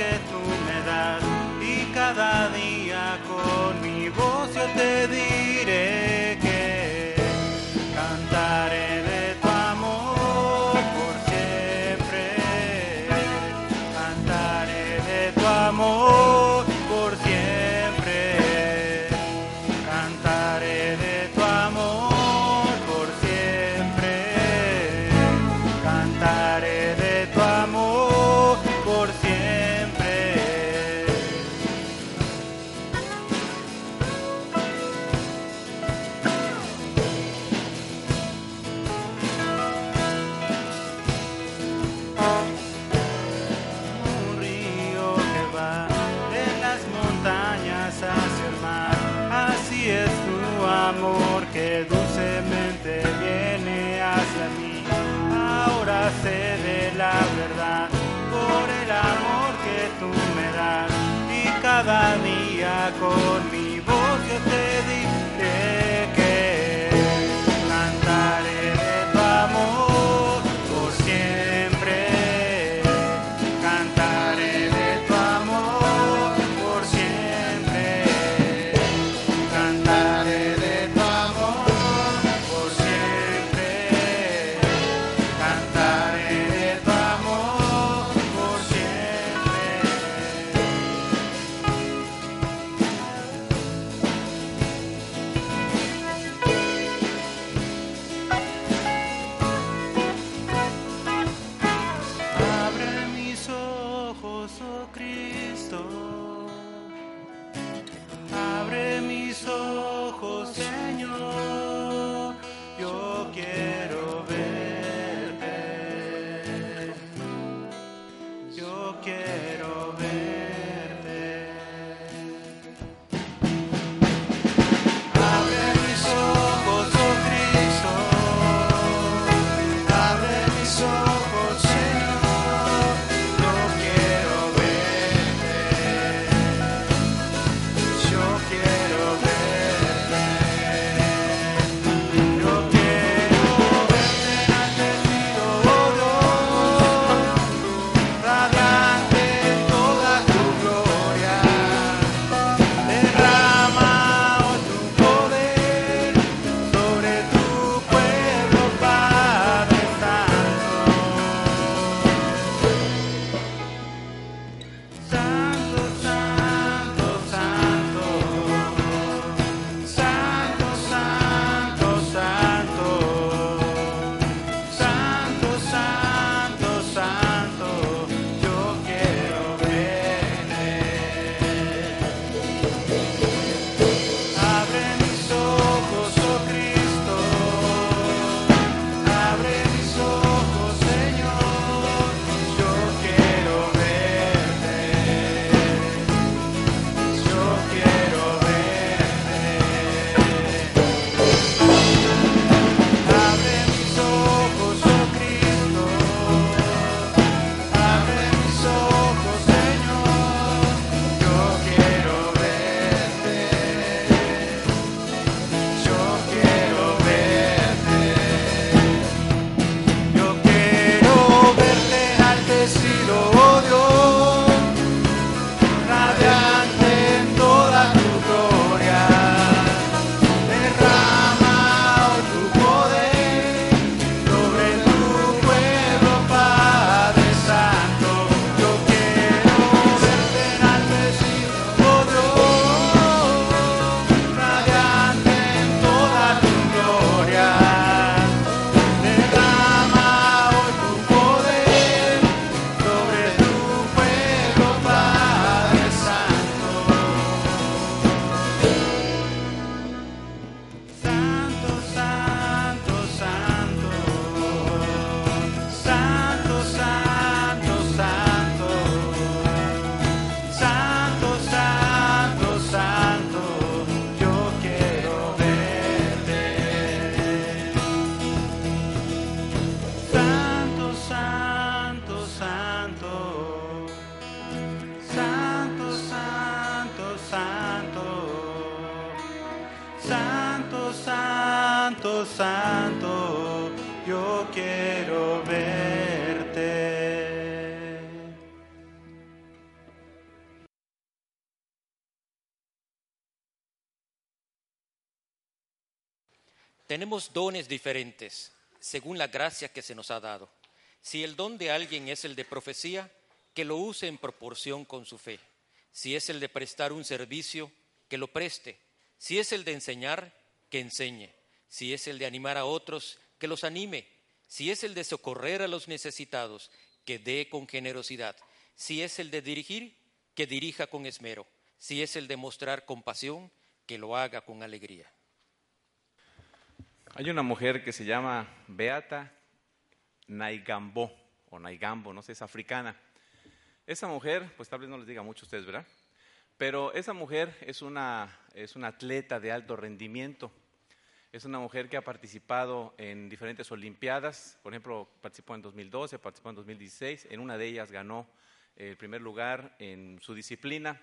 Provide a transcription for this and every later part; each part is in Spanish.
que tú santo, yo quiero verte. Tenemos dones diferentes según la gracia que se nos ha dado. Si el don de alguien es el de profecía, que lo use en proporción con su fe. Si es el de prestar un servicio, que lo preste. Si es el de enseñar, que enseñe. Si es el de animar a otros, que los anime. Si es el de socorrer a los necesitados, que dé con generosidad. Si es el de dirigir, que dirija con esmero. Si es el de mostrar compasión, que lo haga con alegría. Hay una mujer que se llama Beata Naigambo, o Naigambo, no sé, es africana. Esa mujer, pues tal vez no les diga mucho a ustedes, ¿verdad? Pero esa mujer es una, es una atleta de alto rendimiento. Es una mujer que ha participado en diferentes Olimpiadas. Por ejemplo, participó en 2012, participó en 2016. En una de ellas ganó el primer lugar en su disciplina.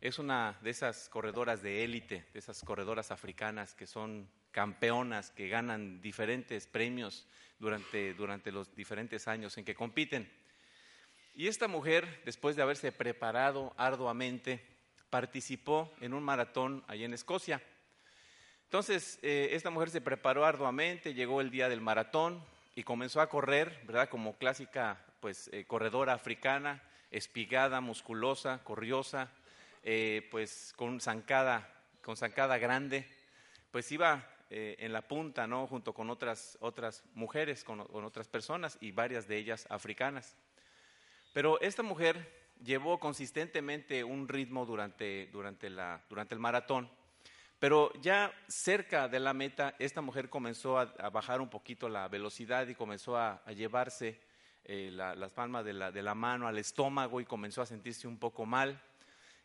Es una de esas corredoras de élite, de esas corredoras africanas que son campeonas que ganan diferentes premios durante, durante los diferentes años en que compiten. Y esta mujer, después de haberse preparado arduamente, participó en un maratón allá en Escocia. Entonces, eh, esta mujer se preparó arduamente, llegó el día del maratón y comenzó a correr, ¿verdad? Como clásica, pues, eh, corredora africana, espigada, musculosa, corriosa, eh, pues, con zancada, con zancada grande, pues iba en la punta, ¿no? Junto con otras, otras mujeres, con, otras personas y varias de ellas africanas. Pero esta mujer llevó consistentemente un ritmo durante, durante, la, durante el maratón, pero ya cerca de la meta, esta mujer comenzó a, bajar un poquito la velocidad y comenzó a, llevarse eh, las palmas de la, de la mano al estómago y comenzó a sentirse un poco mal.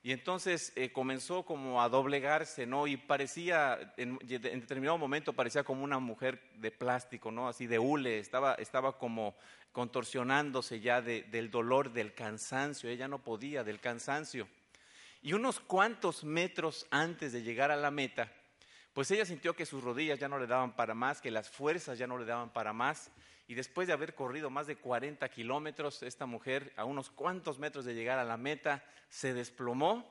Y entonces eh, comenzó como a doblegarse, ¿no? Y parecía, en, determinado momento parecía como una mujer de plástico, ¿no? Así de hule, estaba, estaba como contorsionándose ya del dolor, del cansancio, ella no podía, del cansancio. Y unos cuantos metros antes de llegar a la meta, pues ella sintió que sus rodillas ya no le daban para más, que las fuerzas ya no le daban para más, y después de haber corrido más de 40 kilómetros, esta mujer, a unos cuantos metros de llegar a la meta, se desplomó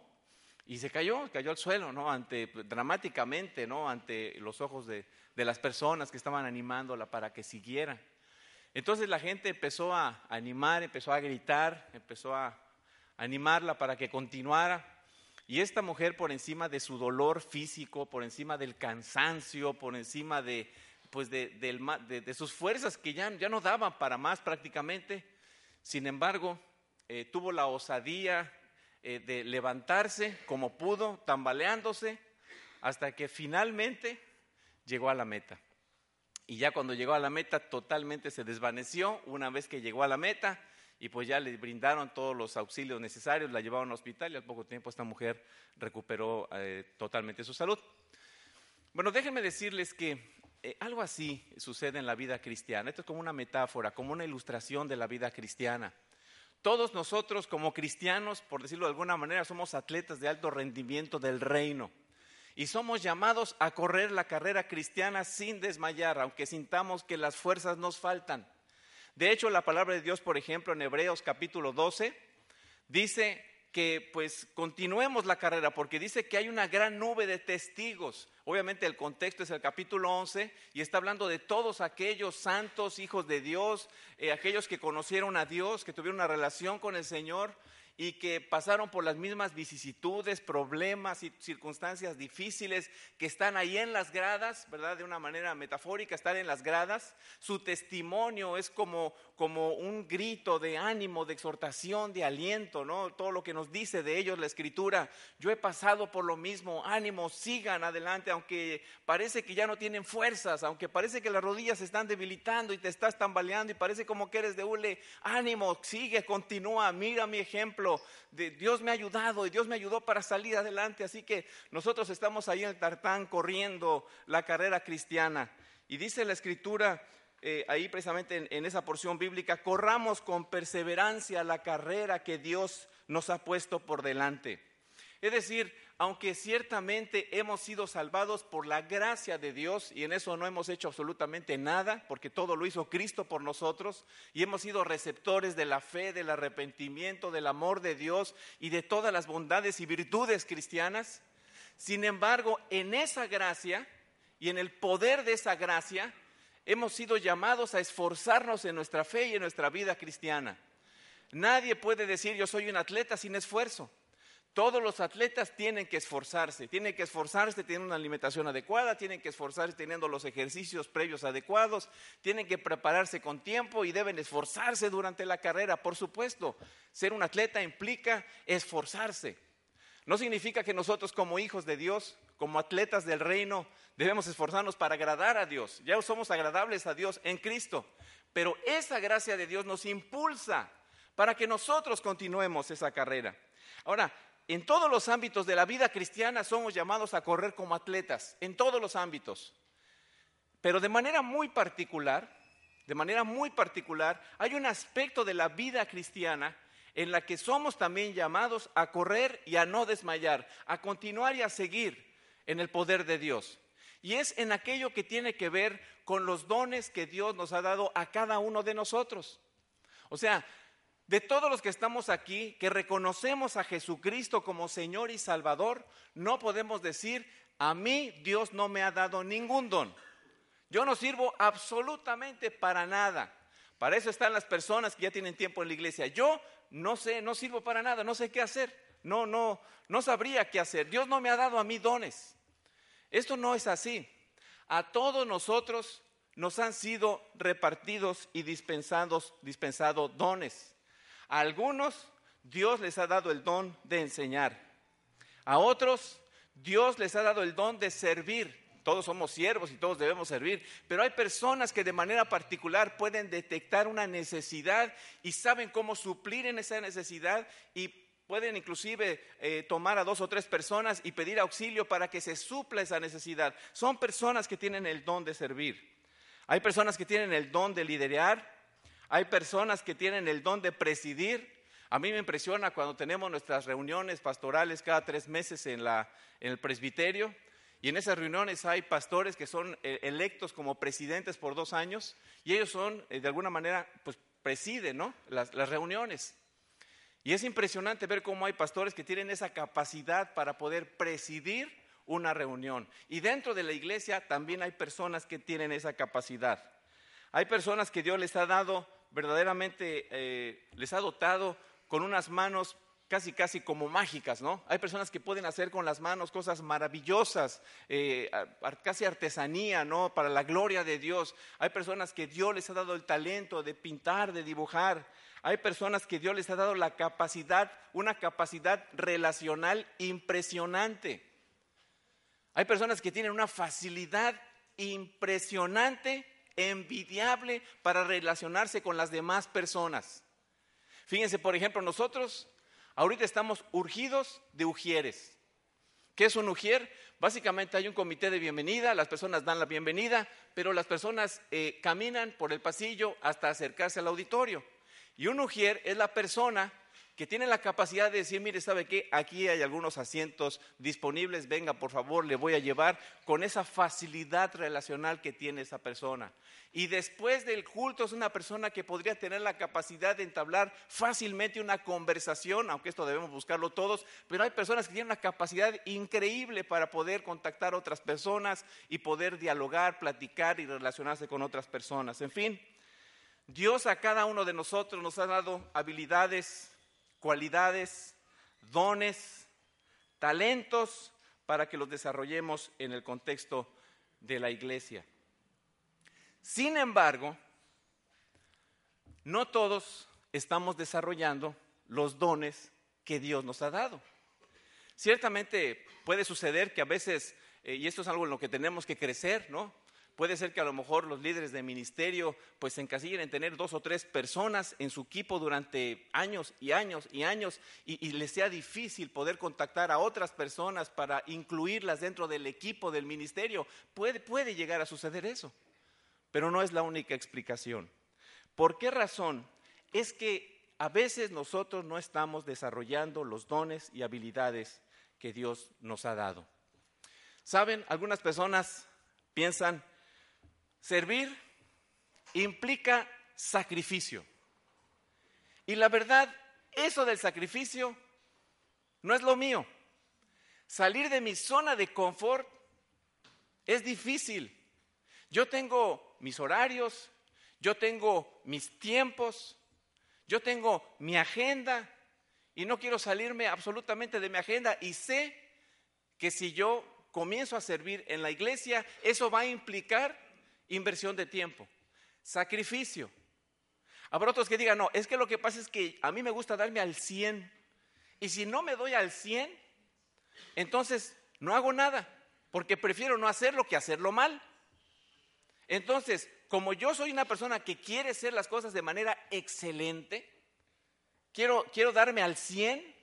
y se cayó, cayó al suelo, ¿no? Ante, dramáticamente, ¿no? Ante los ojos de, de las personas que estaban animándola para que siguiera. Entonces la gente empezó a animar, empezó a gritar, empezó a animarla para que continuara. Y esta mujer, por encima de su dolor físico, por encima del cansancio, por encima de, pues de, sus fuerzas que ya, ya, no daban para más prácticamente. Sin embargo, eh, tuvo la osadía eh, de levantarse como pudo, tambaleándose, hasta que finalmente llegó a la meta. Y ya cuando llegó a la meta totalmente se desvaneció una vez que llegó a la meta y pues ya le brindaron todos los auxilios necesarios, la llevaron al hospital y al poco tiempo esta mujer recuperó eh, totalmente su salud. Bueno, déjenme decirles que eh, algo así sucede en la vida cristiana. Esto es como una metáfora, como una ilustración de la vida cristiana. Todos nosotros como cristianos, por decirlo de alguna manera, somos atletas de alto rendimiento del reino. Y somos llamados a correr la carrera cristiana sin desmayar, aunque sintamos que las fuerzas nos faltan. De hecho, la palabra de Dios, por ejemplo, en Hebreos capítulo 12, dice que pues continuemos la carrera, porque dice que hay una gran nube de testigos. Obviamente el contexto es el capítulo 11 y está hablando de todos aquellos santos, hijos de Dios, eh, aquellos que conocieron a Dios, que tuvieron una relación con el Señor y que pasaron por las mismas vicisitudes, problemas y circunstancias difíciles que están ahí en las gradas, ¿verdad? De una manera metafórica, están en las gradas. Su testimonio es como, como un grito de ánimo, de exhortación, de aliento, ¿no? Todo lo que nos dice de ellos la escritura. Yo he pasado por lo mismo, ánimo, sigan adelante, aunque parece que ya no tienen fuerzas, aunque parece que las rodillas se están debilitando y te estás tambaleando y parece como que eres de hule, ánimo, sigue, continúa, mira mi ejemplo de Dios me ha ayudado y Dios me ayudó para salir adelante. Así que nosotros estamos ahí en el tartán corriendo la carrera cristiana. Y dice la escritura, eh, ahí precisamente en, en, esa porción bíblica, corramos con perseverancia la carrera que Dios nos ha puesto por delante. Es decir, aunque ciertamente hemos sido salvados por la gracia de Dios y en eso no hemos hecho absolutamente nada, porque todo lo hizo Cristo por nosotros y hemos sido receptores de la fe, del arrepentimiento, del amor de Dios y de todas las bondades y virtudes cristianas, sin embargo, en esa gracia y en el poder de esa gracia, hemos sido llamados a esforzarnos en nuestra fe y en nuestra vida cristiana. Nadie puede decir yo soy un atleta sin esfuerzo. Todos los atletas tienen que esforzarse, tienen que esforzarse teniendo una alimentación adecuada, tienen que esforzarse teniendo los ejercicios previos adecuados, tienen que prepararse con tiempo y deben esforzarse durante la carrera. Por supuesto, ser un atleta implica esforzarse. No significa que nosotros como hijos de Dios, como atletas del reino, debemos esforzarnos para agradar a Dios. Ya somos agradables a Dios en Cristo. Pero esa gracia de Dios nos impulsa para que nosotros continuemos esa carrera. Ahora, en todos los ámbitos de la vida cristiana somos llamados a correr como atletas, en todos los ámbitos. Pero de manera muy particular, de manera muy particular, hay un aspecto de la vida cristiana en la que somos también llamados a correr y a no desmayar, a continuar y a seguir en el poder de Dios. Y es en aquello que tiene que ver con los dones que Dios nos ha dado a cada uno de nosotros. O sea, de todos los que estamos aquí, que reconocemos a Jesucristo como Señor y Salvador, no podemos decir, a mí Dios no me ha dado ningún don. Yo no sirvo absolutamente para nada. Para eso están las personas que ya tienen tiempo en la iglesia. Yo no sé, no sirvo para nada, no sé qué hacer. No, no, no sabría qué hacer. Dios no me ha dado a mí dones. Esto no es así. A todos nosotros nos han sido repartidos y dispensados, dispensados dones. A algunos Dios les ha dado el don de enseñar. A otros Dios les ha dado el don de servir. Todos somos siervos y todos debemos servir, pero hay personas que de manera particular pueden detectar una necesidad y saben cómo suplir en esa necesidad y pueden inclusive eh, tomar a dos o tres personas y pedir auxilio para que se supla esa necesidad. Son personas que tienen el don de servir. Hay personas que tienen el don de liderar, hay personas que tienen el don de presidir. A mí me impresiona cuando tenemos nuestras reuniones pastorales cada tres meses en, el presbiterio. Y en esas reuniones hay pastores que son eh, electos como presidentes por dos años y ellos son, eh, de alguna manera, pues presiden ¿no? las, reuniones. Y es impresionante ver cómo hay pastores que tienen esa capacidad para poder presidir una reunión. Y dentro de la iglesia también hay personas que tienen esa capacidad. Hay personas que Dios les ha dado verdaderamente eh, les ha dotado con unas manos casi, casi como mágicas, ¿no? Hay personas que pueden hacer con las manos cosas maravillosas, eh, casi artesanía, ¿no? Para la gloria de Dios. Hay personas que Dios les ha dado el talento de pintar, de dibujar. Hay personas que Dios les ha dado la capacidad, una capacidad relacional impresionante. Hay personas que tienen una facilidad impresionante envidiable para relacionarse con las demás personas. Fíjense, por ejemplo, nosotros ahorita estamos urgidos de ujieres. ¿Qué es un ujier? Básicamente hay un comité de bienvenida, las personas dan la bienvenida, pero las personas eh, caminan por el pasillo hasta acercarse al auditorio. Y un ujier es la persona que tiene la capacidad de decir, mire, ¿sabe qué? Aquí hay algunos asientos disponibles, venga, por favor, le voy a llevar con esa facilidad relacional que tiene esa persona. Y después del culto es una persona que podría tener la capacidad de entablar fácilmente una conversación, aunque esto debemos buscarlo todos, pero hay personas que tienen una capacidad increíble para poder contactar a otras personas y poder dialogar, platicar y relacionarse con otras personas. En fin, Dios a cada uno de nosotros nos ha dado habilidades, cualidades, dones, talentos para que los desarrollemos en el contexto de la iglesia. Sin embargo, no todos estamos desarrollando los dones que Dios nos ha dado. Ciertamente puede suceder que a veces, eh, y esto es algo en lo que tenemos que crecer, ¿no? Puede ser que a lo mejor los líderes de ministerio pues se encasillen en tener dos o tres personas en su equipo durante años y años y años y, y, les sea difícil poder contactar a otras personas para incluirlas dentro del equipo del ministerio. Puede, puede llegar a suceder eso, pero no es la única explicación. ¿Por qué razón? Es que a veces nosotros no estamos desarrollando los dones y habilidades que Dios nos ha dado. Saben, algunas personas piensan, servir implica sacrificio. Y la verdad, eso del sacrificio no es lo mío. Salir de mi zona de confort es difícil. Yo tengo mis horarios, yo tengo mis tiempos, yo tengo mi agenda y no quiero salirme absolutamente de mi agenda y sé que si yo comienzo a servir en la iglesia, eso va a implicar inversión de tiempo, sacrificio. Habrá otros que digan, no, es que lo que pasa es que a mí me gusta darme al 100 y si no me doy al 100, entonces no hago nada, porque prefiero no hacerlo que hacerlo mal. Entonces, como yo soy una persona que quiere hacer las cosas de manera excelente, quiero, quiero darme al 100,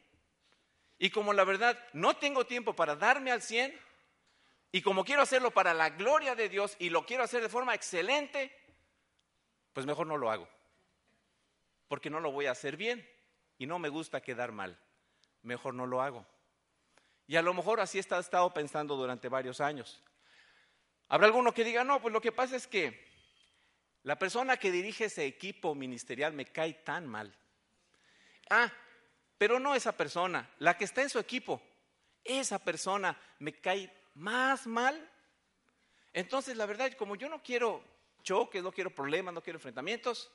y como la verdad no tengo tiempo para darme al 100, y como quiero hacerlo para la gloria de Dios y lo quiero hacer de forma excelente, pues mejor no lo hago, porque no lo voy a hacer bien y no me gusta quedar mal, mejor no lo hago. Y a lo mejor así he estado pensando durante varios años. Habrá alguno que diga, no, pues lo que pasa es que la persona que dirige ese equipo ministerial me cae tan mal. Ah, pero no esa persona, la que está en su equipo, esa persona me cae más mal. Entonces, la verdad, como yo no quiero choques, no quiero problemas, no quiero enfrentamientos,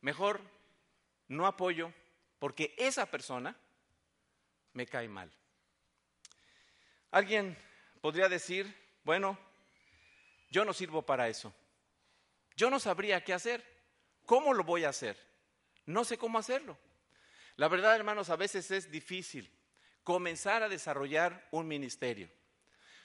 mejor no apoyo porque esa persona me cae mal. Alguien podría decir, bueno, yo no sirvo para eso. Yo no sabría qué hacer. ¿Cómo lo voy a hacer? No sé cómo hacerlo. La verdad, hermanos, a veces es difícil comenzar a desarrollar un ministerio.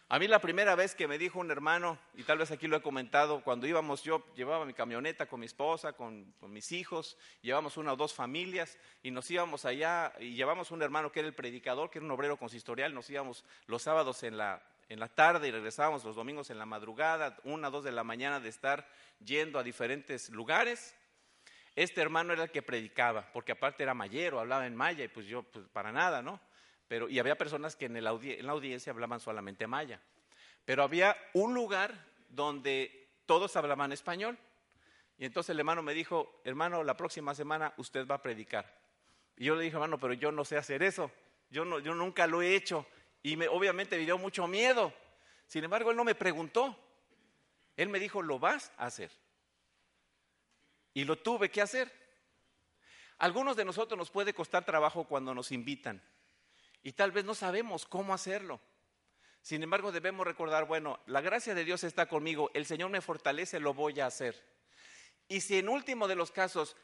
A mí la primera vez que me dijo un hermano, y tal vez aquí lo he comentado, cuando íbamos, yo llevaba mi camioneta con mi esposa, con, mis hijos, llevamos una o dos familias y nos íbamos allá y llevamos un hermano que era el predicador, que era un obrero consistorial, nos íbamos los sábados en la, en la tarde y regresábamos los domingos en la madrugada, una o dos de la mañana de estar yendo a diferentes lugares. Este hermano era el que predicaba, porque aparte era mayero, hablaba en maya y pues yo pues para nada, ¿no? Y había personas que en, la audiencia hablaban solamente maya. Pero había un lugar donde todos hablaban español. Y entonces el hermano me dijo, hermano, la próxima semana usted va a predicar. Y yo le dije, hermano, pero yo no sé hacer eso. Yo, nunca lo he hecho. Y me, obviamente me dio mucho miedo. Sin embargo, él no me preguntó. Él me dijo, lo vas a hacer. Y lo tuve que hacer. algunos de nosotros nos puede costar trabajo cuando nos invitan y tal vez no sabemos cómo hacerlo. Sin embargo, debemos recordar, bueno, la gracia de Dios está conmigo, el Señor me fortalece, lo voy a hacer. Y si en último de los casos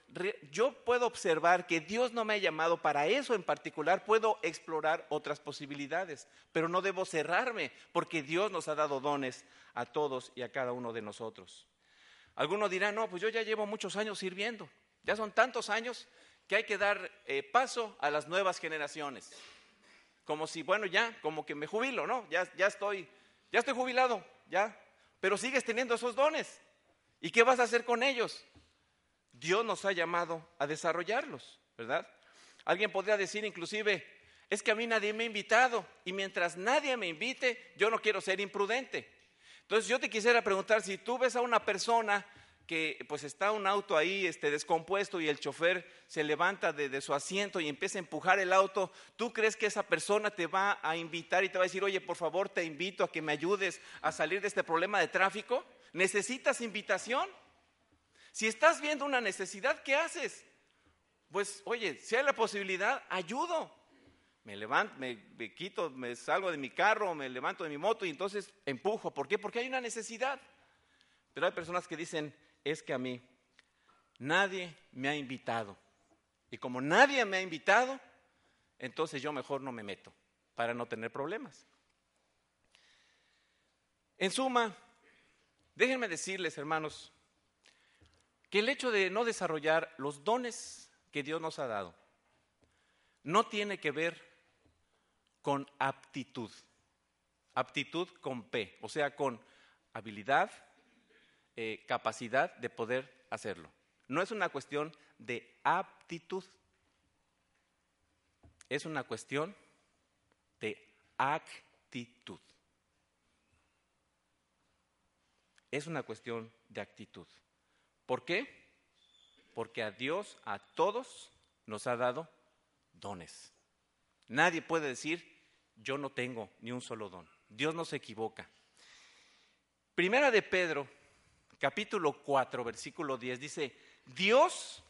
yo puedo observar que Dios no me ha llamado para eso en particular, puedo explorar otras posibilidades, pero no debo cerrarme porque Dios nos ha dado dones a todos y a cada uno de nosotros. Algunos dirán, no, pues yo ya llevo muchos años sirviendo, ya son tantos años que hay que dar eh, paso a las nuevas generaciones como si, bueno, ya, como que me jubilo, ¿no? Ya, ya estoy, ya estoy jubilado, ya, pero sigues teniendo esos dones. ¿Y qué vas a hacer con ellos? Dios nos ha llamado a desarrollarlos, ¿verdad? Alguien podría decir inclusive, es que a mí nadie me ha invitado y mientras nadie me invite, yo no quiero ser imprudente. Entonces yo te quisiera preguntar, si tú ves a una persona que pues está un auto ahí este, descompuesto y el chofer se levanta de, su asiento y empieza a empujar el auto, ¿tú crees que esa persona te va a invitar y te va a decir, oye, por favor, te invito a que me ayudes a salir de este problema de tráfico? ¿Necesitas invitación? Si estás viendo una necesidad, ¿qué haces? Pues, oye, si hay la posibilidad, ayudo. Me levanto, me, me quito, me salgo de mi carro, me levanto de mi moto y entonces empujo. ¿Por qué? Porque hay una necesidad. Pero hay personas que dicen, es que a mí nadie me ha invitado. Y como nadie me ha invitado, entonces yo mejor no me meto para no tener problemas. En suma, déjenme decirles, hermanos, que el hecho de no desarrollar los dones que Dios nos ha dado no tiene que ver con aptitud. Aptitud con P, o sea, con habilidad, eh, capacidad de poder hacerlo. No es una cuestión de aptitud, es una cuestión de actitud. Es una cuestión de actitud. ¿Por qué? Porque a Dios, a todos, nos ha dado dones. Nadie puede decir, yo no tengo ni un solo don. Dios no se equivoca. Primera de Pedro, capítulo 4, versículo 10, dice, Dios,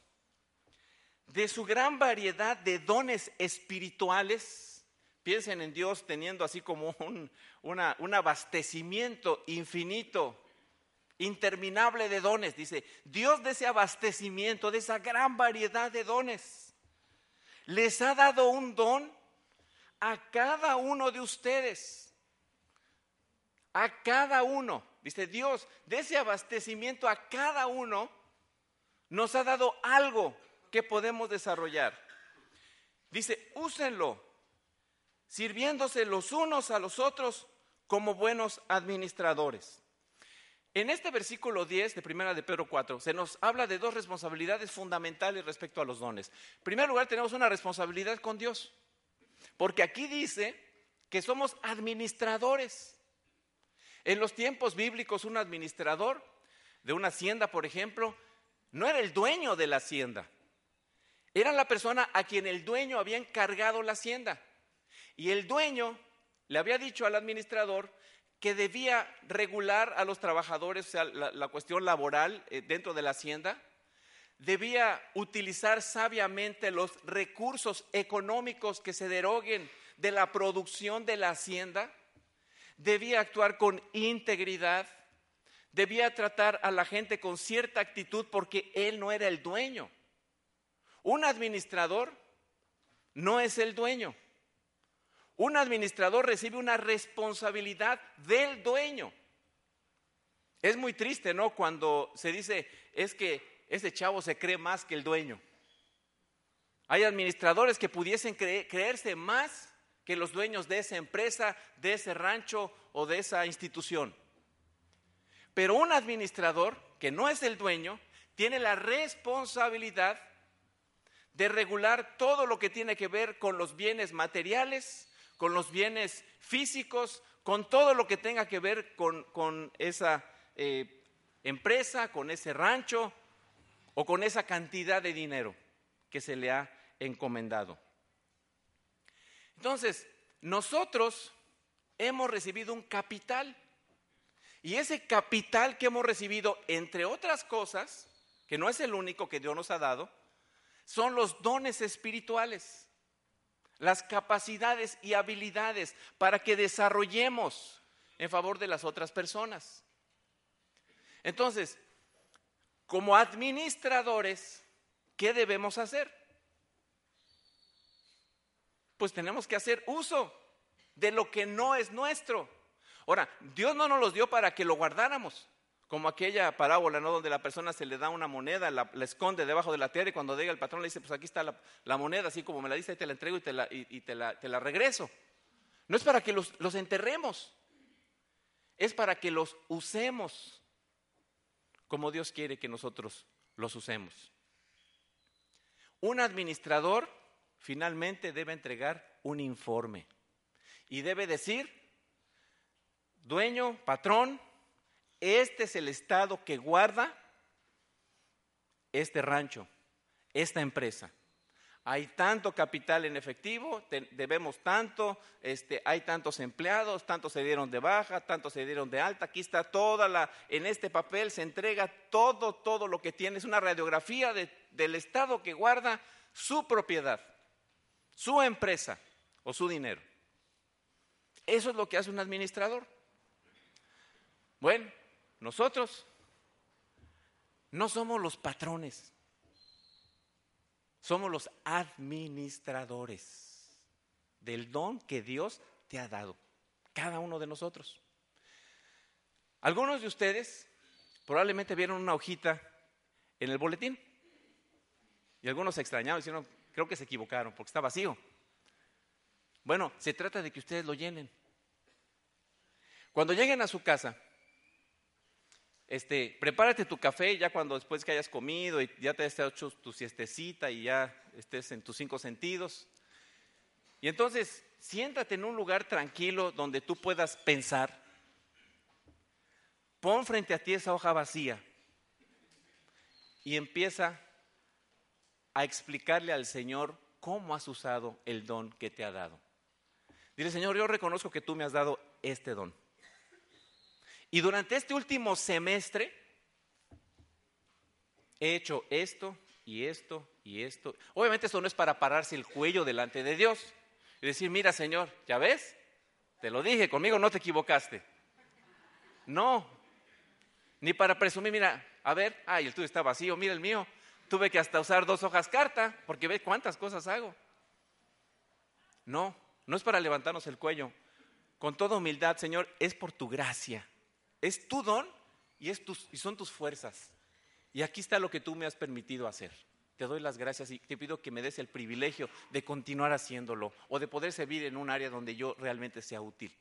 de su gran variedad de dones espirituales, piensen en Dios teniendo así como un, un abastecimiento infinito interminable de dones. Dice, Dios de ese abastecimiento, de esa gran variedad de dones, les ha dado un don a cada uno de ustedes. A cada uno. Dice Dios, de ese abastecimiento a cada uno nos ha dado algo que podemos desarrollar. Dice, úsenlo, sirviéndose los unos a los otros como buenos administradores. En este versículo 10 de Primera de Pedro 4 se nos habla de dos responsabilidades fundamentales respecto a los dones. En primer lugar, tenemos una responsabilidad con Dios, porque aquí dice que somos administradores. En los tiempos bíblicos, un administrador de una hacienda, por ejemplo, no era el dueño de la hacienda, era la persona a quien el dueño había encargado la hacienda. Y el dueño le había dicho al administrador que debía regular a los trabajadores, o la, cuestión laboral eh, dentro de la hacienda, debía utilizar sabiamente los recursos económicos que se deroguen de la producción de la hacienda, debía actuar con integridad, debía tratar a la gente con cierta actitud porque él no era el dueño. Un administrador no es el dueño. Un administrador recibe una responsabilidad del dueño. Es muy triste, ¿no? Cuando se dice, es que ese chavo se cree más que el dueño. Hay administradores que pudiesen creerse más que los dueños de esa empresa, de ese rancho o de esa institución. Pero un administrador que no es el dueño tiene la responsabilidad de regular todo lo que tiene que ver con los bienes materiales, con los bienes físicos, con todo lo que tenga que ver con, esa eh, empresa, con ese rancho o con esa cantidad de dinero que se le ha encomendado. Entonces, nosotros hemos recibido un capital y ese capital que hemos recibido, entre otras cosas, que no es el único que Dios nos ha dado, son los dones espirituales las capacidades y habilidades para que desarrollemos en favor de las otras personas. Entonces, como administradores, ¿qué debemos hacer? Pues tenemos que hacer uso de lo que no es nuestro. Ahora, Dios no nos los dio para que lo guardáramos como aquella parábola, ¿no? Donde la persona se le da una moneda, la, esconde debajo de la tierra y cuando llega el patrón le dice, pues aquí está la, moneda, así como me la dice, te la entrego y te la, y, te, la, regreso. No es para que los enterremos, es para que los usemos como Dios quiere que nosotros los usemos. Un administrador finalmente debe entregar un informe y debe decir, dueño, patrón, este es el estado que guarda este rancho, esta empresa. Hay tanto capital en efectivo, debemos tanto, este, hay tantos empleados, tantos se dieron de baja, tantos se dieron de alta. Aquí está toda la, en este papel se entrega todo, todo lo que tiene. Es una radiografía del estado que guarda su propiedad, su empresa o su dinero. Eso es lo que hace un administrador. Bueno, nosotros no somos los patrones, somos los administradores del don que Dios te ha dado, cada uno de nosotros. Algunos de ustedes probablemente vieron una hojita en el boletín y algunos se extrañaron, dijeron, creo que se equivocaron porque está vacío. Bueno, se trata de que ustedes lo llenen. Cuando lleguen a su casa, este, prepárate tu café ya cuando después que hayas comido y ya te hayas hecho tu siestecita y ya estés en tus cinco sentidos. Y entonces siéntate en un lugar tranquilo donde tú puedas pensar. Pon frente a ti esa hoja vacía y empieza a explicarle al Señor cómo has usado el don que te ha dado. Dile, Señor, yo reconozco que tú me has dado este don. Y durante este último semestre he hecho esto y esto y esto. Obviamente esto no es para pararse el cuello delante de Dios y decir, mira Señor, ¿ya ves? Te lo dije, conmigo no te equivocaste. No, ni para presumir, mira, a ver, ay, el tuyo está vacío, mira el mío. Tuve que hasta usar dos hojas carta, porque ve cuántas cosas hago. No, no es para levantarnos el cuello. Con toda humildad, Señor, es por tu gracia. Es tu don y, es tus, y son tus fuerzas. Y aquí está lo que tú me has permitido hacer. Te doy las gracias y te pido que me des el privilegio de continuar haciéndolo o de poder servir en un área donde yo realmente sea útil.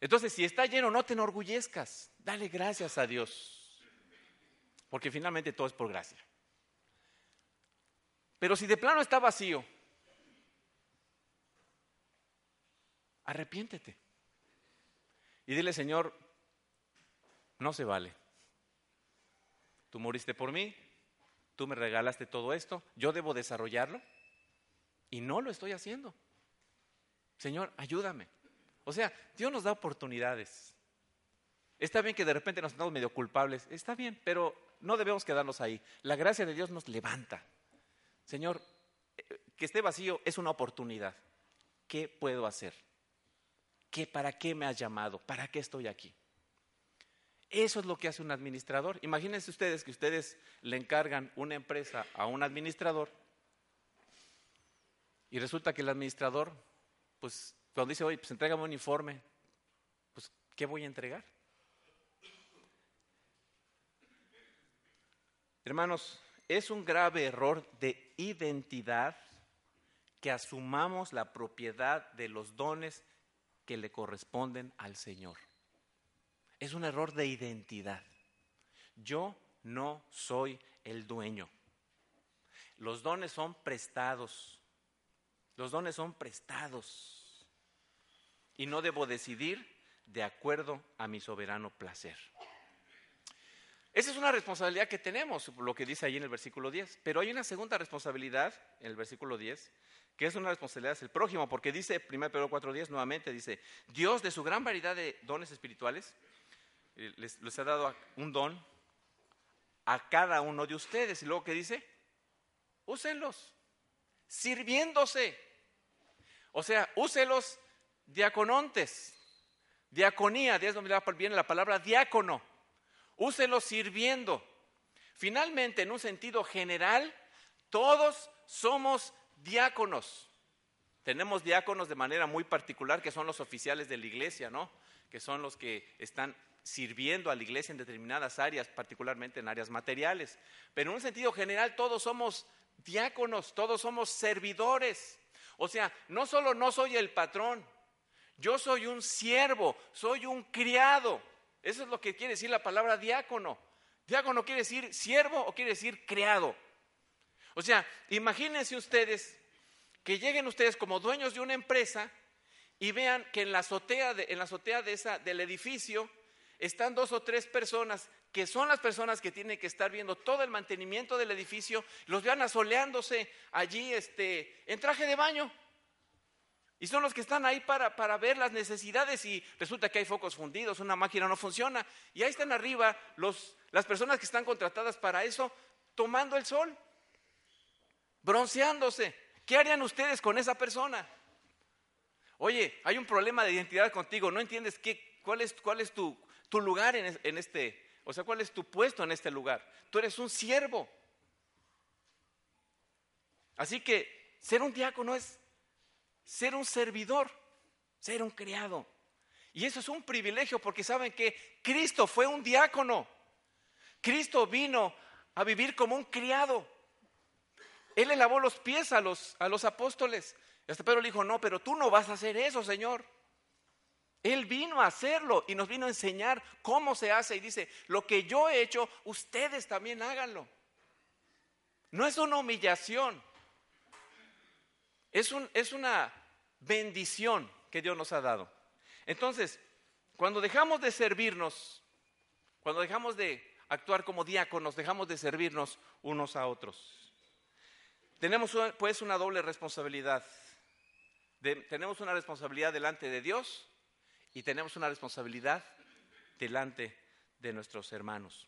Entonces, si está lleno, no te enorgullezcas. Dale gracias a Dios. Porque finalmente todo es por gracia. Pero si de plano está vacío, arrepiéntete. Y dile, Señor, no se vale. Tú moriste por mí, tú me regalaste todo esto, yo debo desarrollarlo y no lo estoy haciendo. Señor, ayúdame. O sea, Dios nos da oportunidades. Está bien que de repente nos sentamos medio culpables, está bien, pero no debemos quedarnos ahí. La gracia de Dios nos levanta. Señor, eh, que esté vacío es una oportunidad. ¿Qué puedo hacer? ¿Qué, ¿Para qué me has llamado? ¿Para qué estoy aquí? Eso es lo que hace un administrador. Imagínense ustedes que ustedes le encargan una empresa a un administrador y resulta que el administrador, pues cuando dice, oye, pues entrégame un informe, pues ¿qué voy a entregar? Hermanos, es un grave error de identidad que asumamos la propiedad de los dones que le corresponden al Señor. Es un error de identidad. Yo no soy el dueño. Los dones son prestados. Los dones son prestados. Y no debo decidir de acuerdo a mi soberano placer. Esa es una responsabilidad que tenemos, lo que dice ahí en el versículo 10. Pero hay una segunda responsabilidad en el versículo 10, que es una responsabilidad del prójimo, porque dice 1 Pedro 4.10 nuevamente, dice, Dios de su gran variedad de dones espirituales eh, les, ha dado un don a cada uno de ustedes. Y luego que dice, úsenlos, sirviéndose. O sea, úselos diaconontes. Diaconía, viene la palabra diácono. Úselos sirviendo. Finalmente, en un sentido general, todos somos diáconos. Tenemos diáconos de manera muy particular, que son los oficiales de la iglesia, ¿no? Que son los que están sirviendo a la iglesia en determinadas áreas, particularmente en áreas materiales. Pero en un sentido general, todos somos diáconos, todos somos servidores. O sea, no solo no soy el patrón, yo soy un siervo, soy un criado. Eso es lo que quiere decir la palabra diácono. Diácono quiere decir siervo o quiere decir criado. O sea, imagínense ustedes que lleguen ustedes como dueños de una empresa y vean que en la azotea, en la azotea de esa, del edificio están dos o tres personas que son las personas que tienen que estar viendo todo el mantenimiento del edificio, los vean asoleándose allí este, en traje de baño. Y son los que están ahí para, para, ver las necesidades y resulta que hay focos fundidos, una máquina no funciona. Y ahí están arriba los, las personas que están contratadas para eso, tomando el sol, bronceándose. ¿Qué harían ustedes con esa persona? Oye, hay un problema de identidad contigo, no entiendes qué, cuál, es, cuál es tu, tu lugar en, este, o sea, cuál es tu puesto en este lugar. Tú eres un siervo. Así que ser un diácono es ser un servidor, ser un criado. Y eso es un privilegio porque saben que Cristo fue un diácono. Cristo vino a vivir como un criado. Él le lavó los pies a los, a los apóstoles. Hasta Pedro le dijo, no, pero tú no vas a hacer eso, Señor. Él vino a hacerlo y nos vino a enseñar cómo se hace y dice, lo que yo he hecho, ustedes también háganlo. No es una humillación, es, un, es una bendición que Dios nos ha dado. Entonces, cuando dejamos de servirnos, cuando dejamos de actuar como diáconos, dejamos de servirnos unos a otros. Tenemos pues una doble responsabilidad. tenemos una responsabilidad delante de Dios y tenemos una responsabilidad delante de nuestros hermanos.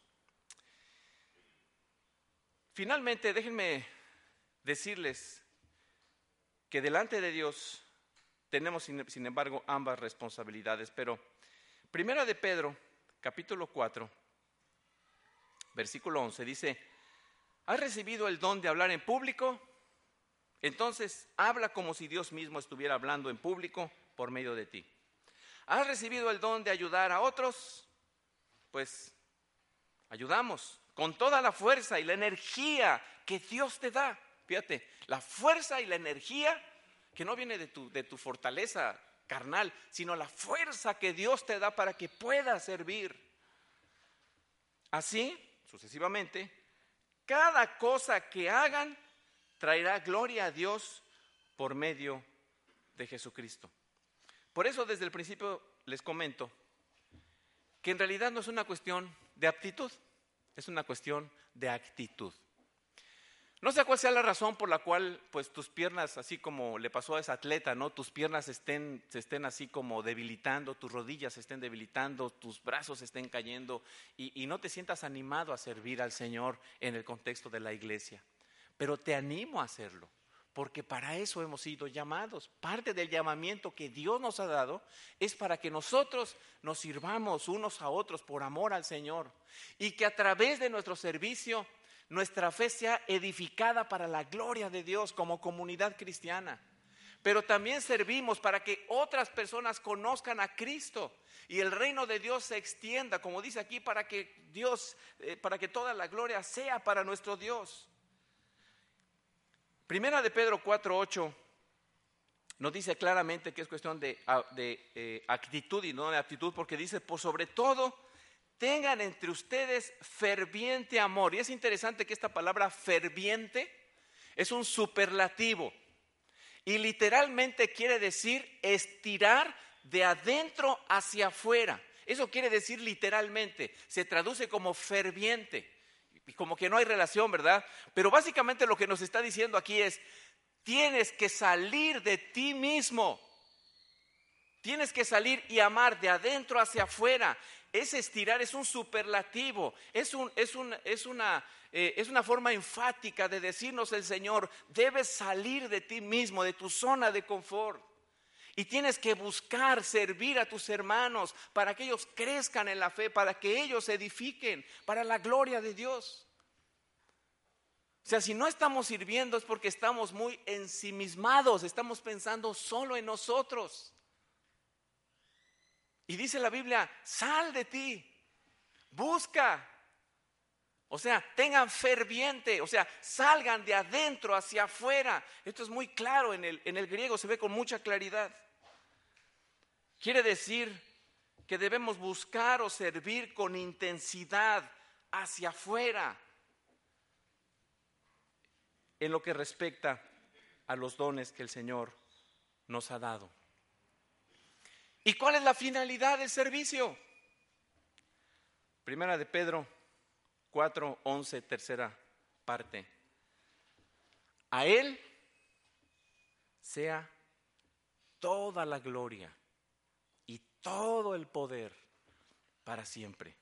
Finalmente, déjenme decirles que delante de Dios tenemos, sin embargo, ambas responsabilidades. Pero Primera de Pedro, capítulo 4, versículo 11, dice, ¿has recibido el don de hablar en público? Entonces habla como si Dios mismo estuviera hablando en público por medio de ti. ¿Has recibido el don de ayudar a otros? Pues ayudamos con toda la fuerza y la energía que Dios te da. Fíjate, la fuerza y la energía que no viene de tu, de tu fortaleza carnal, sino la fuerza que Dios te da para que puedas servir. Así, sucesivamente, cada cosa que hagan traerá gloria a Dios por medio de Jesucristo. Por eso desde el principio les comento que en realidad no es una cuestión de aptitud, es una cuestión de actitud. No sé cuál sea la razón por la cual pues tus piernas, así como le pasó a ese atleta, ¿no? Tus piernas estén, se estén así como debilitando, tus rodillas se estén debilitando, tus brazos estén cayendo y no te sientas animado a servir al Señor en el contexto de la iglesia. Pero te animo a hacerlo porque para eso hemos sido llamados. Parte del llamamiento que Dios nos ha dado es para que nosotros nos sirvamos unos a otros por amor al Señor y que a través de nuestro servicio nuestra fe sea edificada para la gloria de Dios como comunidad cristiana. Pero también servimos para que otras personas conozcan a Cristo y el reino de Dios se extienda, como dice aquí, para que Dios, eh, para que toda la gloria sea para nuestro Dios. Primera de Pedro 4:8 nos dice claramente que es cuestión de, eh, actitud y no de actitud, porque dice, por sobre todo, tengan entre ustedes ferviente amor. Y es interesante que esta palabra ferviente es un superlativo. Y literalmente quiere decir estirar de adentro hacia afuera. Eso quiere decir literalmente, se traduce como ferviente. Y como que no hay relación, ¿verdad? Pero básicamente lo que nos está diciendo aquí es, tienes que salir de ti mismo. Tienes que salir y amar de adentro hacia afuera ese estirar es un superlativo, es, un, es, es, una, eh, es una forma enfática de decirnos el Señor, debes salir de ti mismo, de tu zona de confort. Y tienes que buscar servir a tus hermanos para que ellos crezcan en la fe, para que ellos edifiquen, para la gloria de Dios. O sea, si no estamos sirviendo es porque estamos muy ensimismados, estamos pensando solo en nosotros. Y dice la Biblia, sal de ti, busca. O sea, tengan ferviente, o sea, salgan de adentro hacia afuera. Esto es muy claro en el, en el griego, se ve con mucha claridad. Quiere decir que debemos buscar o servir con intensidad hacia afuera en lo que respecta a los dones que el Señor nos ha dado. ¿Y cuál es la finalidad del servicio? Primera de Pedro 4, 11, tercera parte. A Él sea toda la gloria y todo el poder para siempre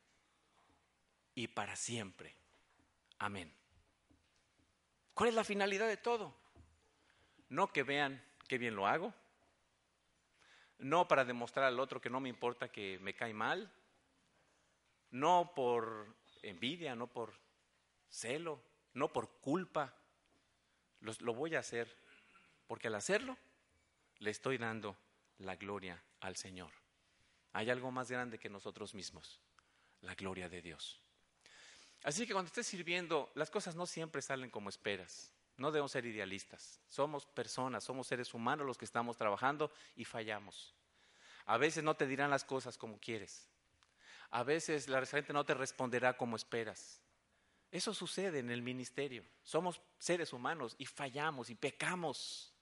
y para siempre. Amén. ¿Cuál es la finalidad de todo? No que vean qué bien lo hago, no para demostrar al otro que no me importa que me cae mal, no por envidia, no por celo, no por culpa. Lo, voy a hacer porque al hacerlo le estoy dando la gloria al Señor. Hay algo más grande que nosotros mismos, la gloria de Dios. Así que cuando estés sirviendo, las cosas no siempre salen como esperas. No debemos ser idealistas. Somos personas, somos seres humanos los que estamos trabajando y fallamos. A veces no te dirán las cosas como quieres. A veces la gente no te responderá como esperas. Eso sucede en el ministerio. Somos seres humanos y fallamos y pecamos.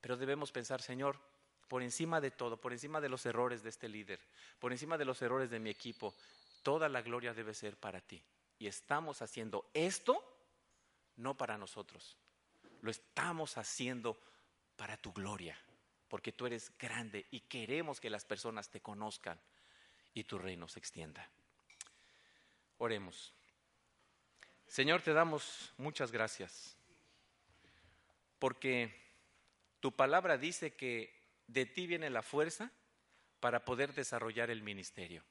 Pero debemos pensar, Señor, por encima de todo, por encima de los errores de este líder, por encima de los errores de mi equipo, toda la gloria debe ser para ti. Y estamos haciendo esto no para nosotros, lo estamos haciendo para tu gloria, porque tú eres grande y queremos que las personas te conozcan y tu reino se extienda. Oremos. Señor, te damos muchas gracias, porque tu palabra dice que de ti viene la fuerza para poder desarrollar el ministerio.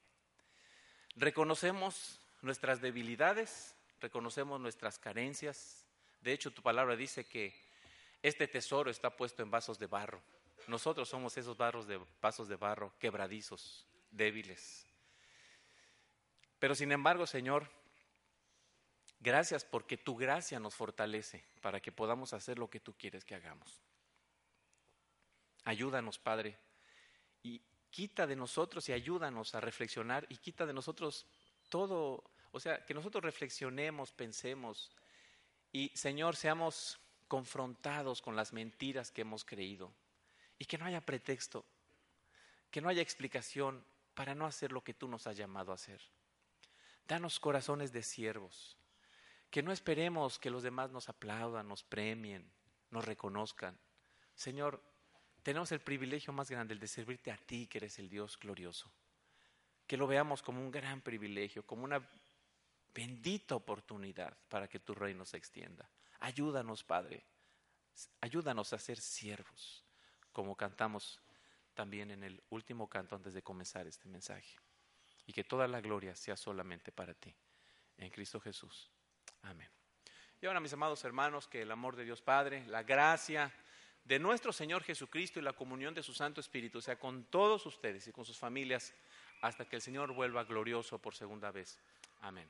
Reconocemos nuestras debilidades, reconocemos nuestras carencias. De hecho, tu palabra dice que este tesoro está puesto en vasos de barro. Nosotros somos esos vasos de barro quebradizos, débiles. Pero sin embargo, Señor, gracias porque tu gracia nos fortalece para que podamos hacer lo que tú quieres que hagamos. Ayúdanos, Padre, y quita de nosotros y ayúdanos a reflexionar y quita de nosotros todo, o sea, que nosotros reflexionemos, pensemos y, Señor, seamos confrontados con las mentiras que hemos creído y que no haya pretexto, que no haya explicación para no hacer lo que tú nos has llamado a hacer. Danos corazones de siervos, que no esperemos que los demás nos aplaudan, nos premien, nos reconozcan. Señor, tenemos el privilegio más grande, el de servirte a ti, que eres el Dios glorioso. Que lo veamos como un gran privilegio, como una bendita oportunidad para que tu reino se extienda. Ayúdanos, Padre. Ayúdanos a ser siervos, como cantamos también en el último canto antes de comenzar este mensaje. Y que toda la gloria sea solamente para ti. En Cristo Jesús. Amén. Y ahora, mis amados hermanos, que el amor de Dios Padre, la gracia, de nuestro Señor Jesucristo y la comunión de su Santo Espíritu sea con todos ustedes y con sus familias hasta que el Señor vuelva glorioso por segunda vez. Amén.